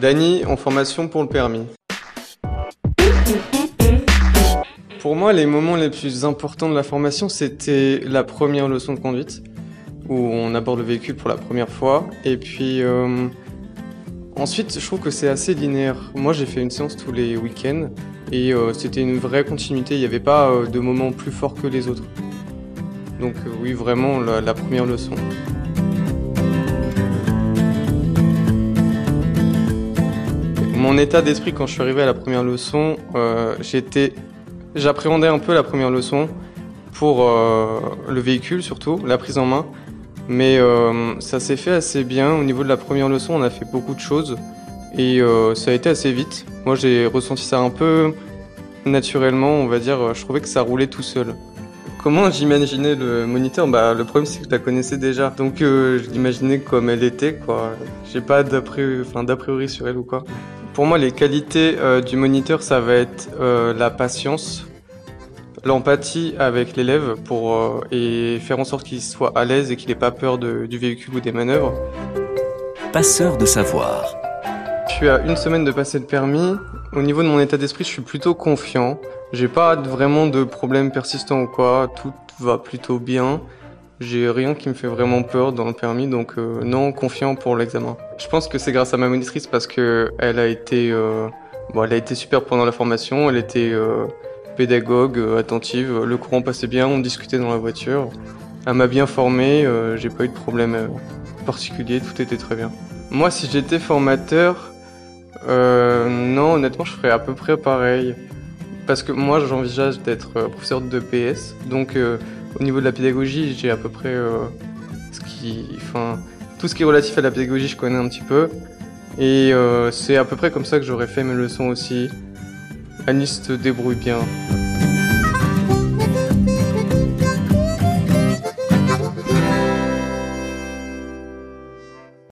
Dany en formation pour le permis. Pour moi, les moments les plus importants de la formation, c'était la première leçon de conduite, où on aborde le véhicule pour la première fois. Et puis euh, ensuite, je trouve que c'est assez linéaire. Moi, j'ai fait une séance tous les week-ends, et euh, c'était une vraie continuité. Il n'y avait pas euh, de moments plus forts que les autres. Donc oui, vraiment la, la première leçon. Mon état d'esprit quand je suis arrivé à la première leçon, euh, j'appréhendais un peu la première leçon pour euh, le véhicule surtout, la prise en main. Mais euh, ça s'est fait assez bien. Au niveau de la première leçon, on a fait beaucoup de choses et ça a été assez vite. Moi, j'ai ressenti ça un peu naturellement, on va dire. Je trouvais que ça roulait tout seul. Comment j'imaginais le moniteur? Bah, le problème c'est que je la connaissais déjà, donc je l'imaginais comme elle était, quoi. J'ai pas d'a priori sur elle ou quoi. Pour moi, les qualités euh, du moniteur, ça va être euh, la patience, l'empathie avec l'élève pour euh, et faire en sorte qu'il soit à l'aise et qu'il ait pas peur de- du véhicule ou des manœuvres. Passeur de savoir. Je suis à une semaine de passer le permis. Au niveau de mon état d'esprit, je suis plutôt confiant. J'ai pas vraiment de problèmes persistants ou quoi. Tout va plutôt bien. J'ai rien qui me fait vraiment peur dans le permis, donc euh, non, confiant pour l'examen. Je pense que c'est grâce à ma monitrice parce que elle a été, euh, bon, elle a été super pendant la formation. Elle était euh, pédagogue, attentive. Le courant passait bien, on discutait dans la voiture. Elle m'a bien formé. J'ai pas eu de problème particulier. Tout était très bien. Moi, si j'étais formateur, non, honnêtement, je ferais à peu près pareil. Parce que moi, j'envisage d'être professeur de PS. Donc, au niveau de la pédagogie, j'ai à peu près euh, tout ce qui est relatif à la pédagogie, je connais un petit peu. Et euh, c'est à peu près comme ça que j'aurais fait mes leçons aussi. Anis te débrouille bien.